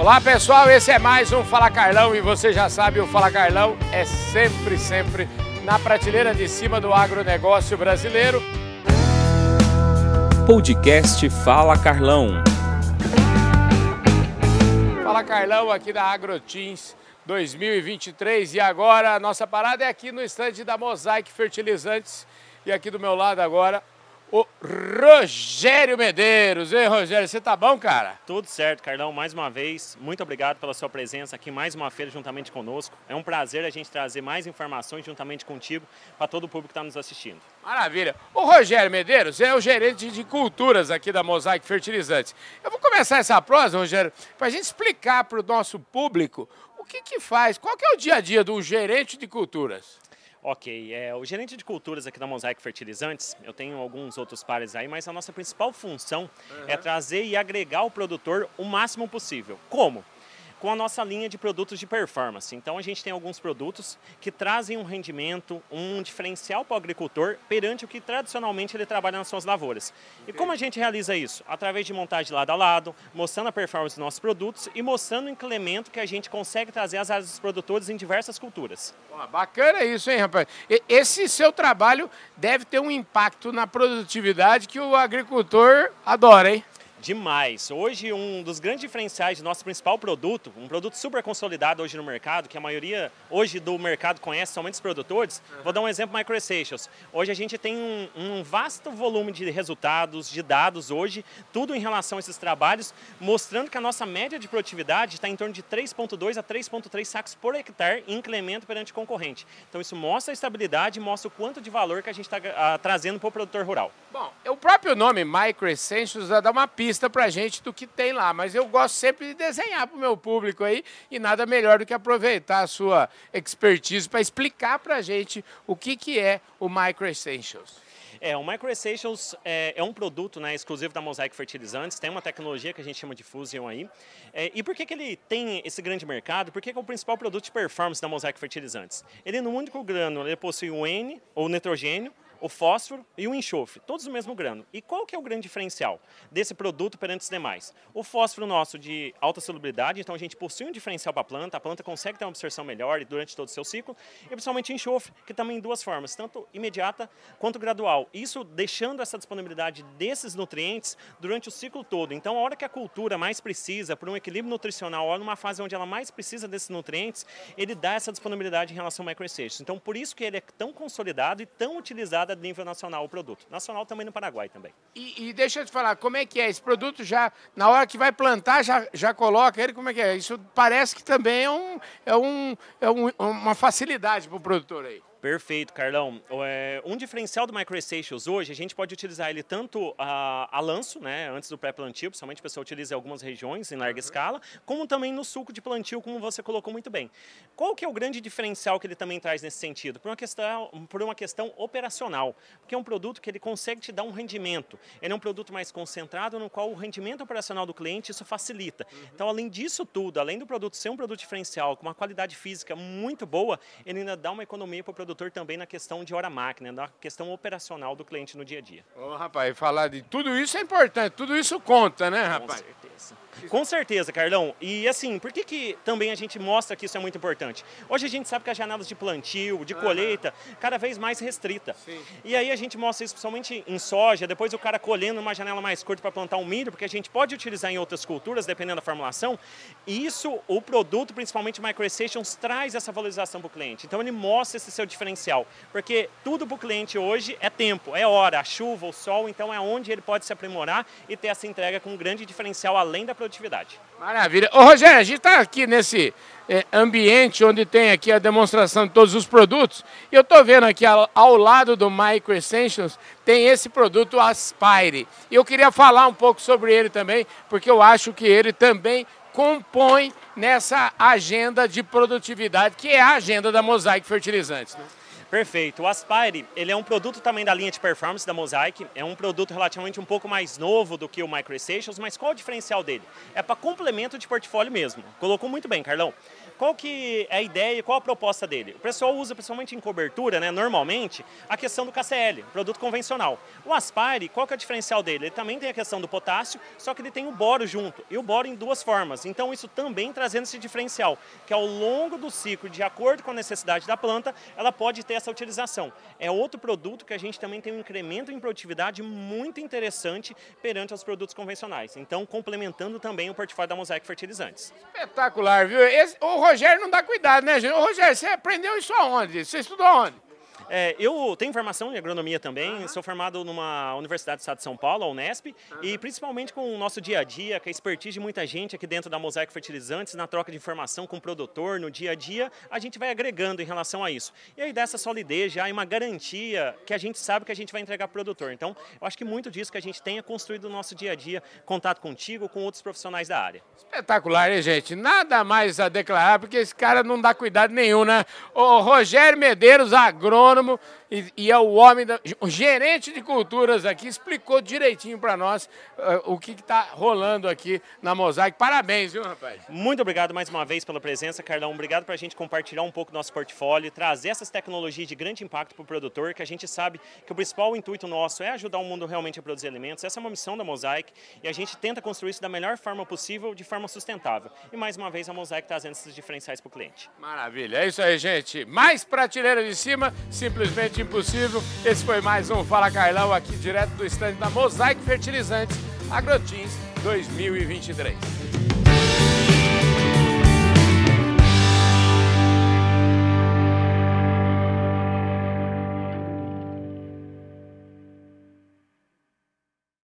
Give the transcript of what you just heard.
Olá pessoal, esse é mais um Fala Carlão e você já sabe, o Fala Carlão é sempre, sempre na prateleira de cima do agronegócio brasileiro. Podcast Fala Carlão. Fala Carlão aqui da AgroTeams 2023 e agora a nossa parada é aqui no estande da Mosaic Fertilizantes e aqui do meu lado agora o Rogério Medeiros. Ei, Rogério, você tá bom, cara? Tudo certo, Carlão. Mais uma vez, muito obrigado pela sua presença aqui mais uma feira juntamente conosco. É um prazer a gente trazer mais informações juntamente contigo para todo o público que está nos assistindo. Maravilha. O Rogério Medeiros é o gerente de culturas aqui da Mosaic Fertilizantes. Eu vou começar essa prosa, Rogério, para a gente explicar para o nosso público o que, que faz, qual que é o dia a dia do gerente de culturas. Ok, é, o gerente de culturas aqui da Mosaic Fertilizantes, eu tenho alguns outros pares aí, mas a nossa principal função uhum. é trazer e agregar ao produtor o máximo possível. Como? Com a nossa linha de produtos de performance. Então a gente tem alguns produtos que trazem um rendimento, um diferencial para o agricultor perante o que tradicionalmente ele trabalha nas suas lavouras. E como a gente realiza isso? Através de montagem lado a lado, mostrando a performance dos nossos produtos e mostrando o incremento que a gente consegue trazer às áreas dos produtores em diversas culturas. bacana isso, hein, rapaz? Esse seu trabalho deve ter um impacto na produtividade que o agricultor adora, hein? Demais. Hoje, um dos grandes diferenciais do nosso principal produto, um produto super consolidado hoje no mercado, que a maioria hoje do mercado conhece somente os produtores, uhum. vou dar um exemplo Micro Essentials. Hoje a gente tem um, um, vasto volume de resultados, de dados hoje, tudo em relação a esses trabalhos, mostrando que a nossa média de produtividade está em torno de 3,2 a 3,3 sacos por hectare em incremento perante concorrente. Então isso mostra a estabilidade, mostra o quanto de valor que a gente está uh, trazendo para o produtor rural. Bom, o próprio nome Micro Essentials dá uma pista pista para gente do que tem lá. Mas eu gosto sempre de desenhar para o meu público aí e nada melhor do que aproveitar a sua expertise para explicar para a gente o que, que é o Micro Essentials. É, o Micro Essentials é, é, um produto né, exclusivo da Mosaic Fertilizantes, tem uma tecnologia que a gente chama de Fusion aí. É, e por que, que ele tem esse grande mercado? Por que, que é o principal produto de performance da Mosaic Fertilizantes? Ele, no único grano, ele possui o N, ou nitrogênio, o fósforo e o enxofre, todos do mesmo grano. E qual que é o grande diferencial desse produto perante os demais? O fósforo nosso de alta solubilidade, então a gente possui um diferencial para a planta, a planta consegue ter uma absorção melhor durante todo o seu ciclo, e principalmente o enxofre, que também em duas formas, tanto imediata quanto gradual. Isso deixando essa disponibilidade desses nutrientes durante o ciclo todo. Então, a hora que a cultura mais precisa, por um equilíbrio nutricional, ou numa fase onde ela mais precisa desses nutrientes, ele dá essa disponibilidade em relação ao microestations. Então, por isso que ele é tão consolidado e tão utilizado a nível nacional o produto. Nacional também no Paraguai também. E, e, deixa eu te falar, como é que é? Esse produto já, na hora que vai plantar, já, já coloca ele, como é que é? Isso parece que também é, um, é, um, é um, uma facilidade para o produtor aí. Perfeito, Carlão. É, um diferencial do MicroStations hoje, a gente pode utilizar ele tanto a, a lanço, né, antes do pré-plantio, principalmente a pessoa utiliza em algumas regiões em larga uhum. escala, como também no suco de plantio, como você colocou muito bem. Qual que é o grande diferencial que ele também traz nesse sentido? Por uma questão, por uma questão operacional, porque é um produto que ele consegue te dar um rendimento. Ele é um produto mais concentrado, no qual o rendimento operacional do cliente isso facilita. Uhum. Então, além disso tudo, além do produto ser um produto diferencial com uma qualidade física muito boa, ele ainda dá uma economia para o produto produtor também na questão de hora-máquina, na questão operacional do cliente no dia a dia. Ô, rapaz, falar de tudo isso é importante, tudo isso conta, né, rapaz? Com certeza. Com certeza, Carlão. E assim, por que, que também a gente mostra que isso é muito importante? Hoje a gente sabe que as janelas de plantio, de colheita, cada vez mais restrita. Sim. E aí a gente mostra isso principalmente em soja, depois o cara colhendo uma janela mais curta para plantar um milho, porque a gente pode utilizar em outras culturas, dependendo da formulação. E isso, o produto, principalmente Microstations, traz essa valorização para o cliente. Então ele mostra esse seu diferencial. Porque tudo para o cliente hoje é tempo, é hora, a chuva, o sol, então é onde ele pode se aprimorar e ter essa entrega com um grande diferencial além da produtividade. Maravilha. Ô Rogério, a gente está aqui nesse é, ambiente onde tem aqui a demonstração de todos os produtos. E eu estou vendo aqui ao, ao, lado do Micro Essentials tem esse produto Aspire. E eu queria falar um pouco sobre ele também, porque eu acho que ele também compõe nessa agenda de produtividade, que é a agenda da Mosaic Fertilizantes. Né? Perfeito. O Aspire, ele é um produto também da linha de performance da Mosaic, é um produto relativamente um pouco mais novo do que o MicroStations, mas qual o diferencial dele? É para complemento de portfólio mesmo. Colocou muito bem, Carlão. Qual que é a ideia e qual a proposta dele? O pessoal usa principalmente em cobertura, né, normalmente, a questão do KCl, produto convencional. O Aspire, qual que é o diferencial dele? Ele também tem a questão do potássio, só que ele tem o boro junto, e o boro em duas formas. Então isso também trazendo esse diferencial, que ao longo do ciclo, de acordo com a necessidade da planta, ela pode ter essa utilização. É outro produto que a gente também tem um incremento em produtividade muito interessante perante os produtos convencionais. Então, complementando também o portfólio da Mosaic Fertilizantes. Espetacular, viu? Esse, o Rogério não dá cuidado, né, gente? Ô, Rogério, você aprendeu isso aonde? Você estudou aonde? É, eu tenho formação em agronomia também, uhum. sou formado numa Universidade do Estado de São Paulo, a Unesp, uhum. e principalmente com o nosso dia a dia, com a expertise de muita gente aqui dentro da Mosaic Fertilizantes, na troca de informação com o produtor, no dia a dia, a gente vai agregando em relação a isso. E aí dessa solidez já é uma garantia que a gente sabe que a gente vai entregar para o produtor. Então, eu acho que muito disso que a gente tenha construído no nosso dia a dia, contato contigo, com outros profissionais da área. Espetacular, hein, gente? Nada mais a declarar, porque esse cara não dá cuidado nenhum, né? O Rogério Medeiros, agrônomo, e, e é o homem, da, o gerente de culturas aqui, explicou direitinho para nós uh, o que está rolando aqui na Mosaic. Parabéns, viu, rapaz? Muito obrigado mais uma vez pela presença, Carlão. Obrigado para a gente compartilhar um pouco nosso portfólio, trazer essas tecnologias de grande impacto para o produtor, que a gente sabe que o principal intuito nosso é ajudar o mundo realmente a produzir alimentos. Essa é uma missão da Mosaic e a gente tenta construir isso da melhor forma possível, de forma sustentável. E mais uma vez a Mosaic trazendo esses diferenciais para o cliente. Maravilha, é isso aí, gente. Mais prateleira de cima, simplesmente impossível. Esse foi mais um Fala Carlão aqui direto do estande da Mosaic Fertilizantes Agrotins 2023.